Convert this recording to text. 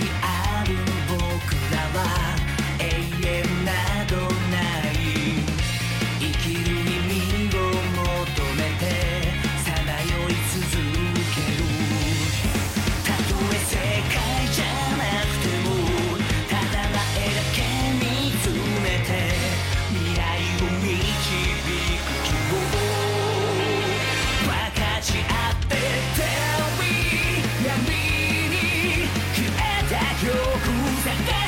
I. よく探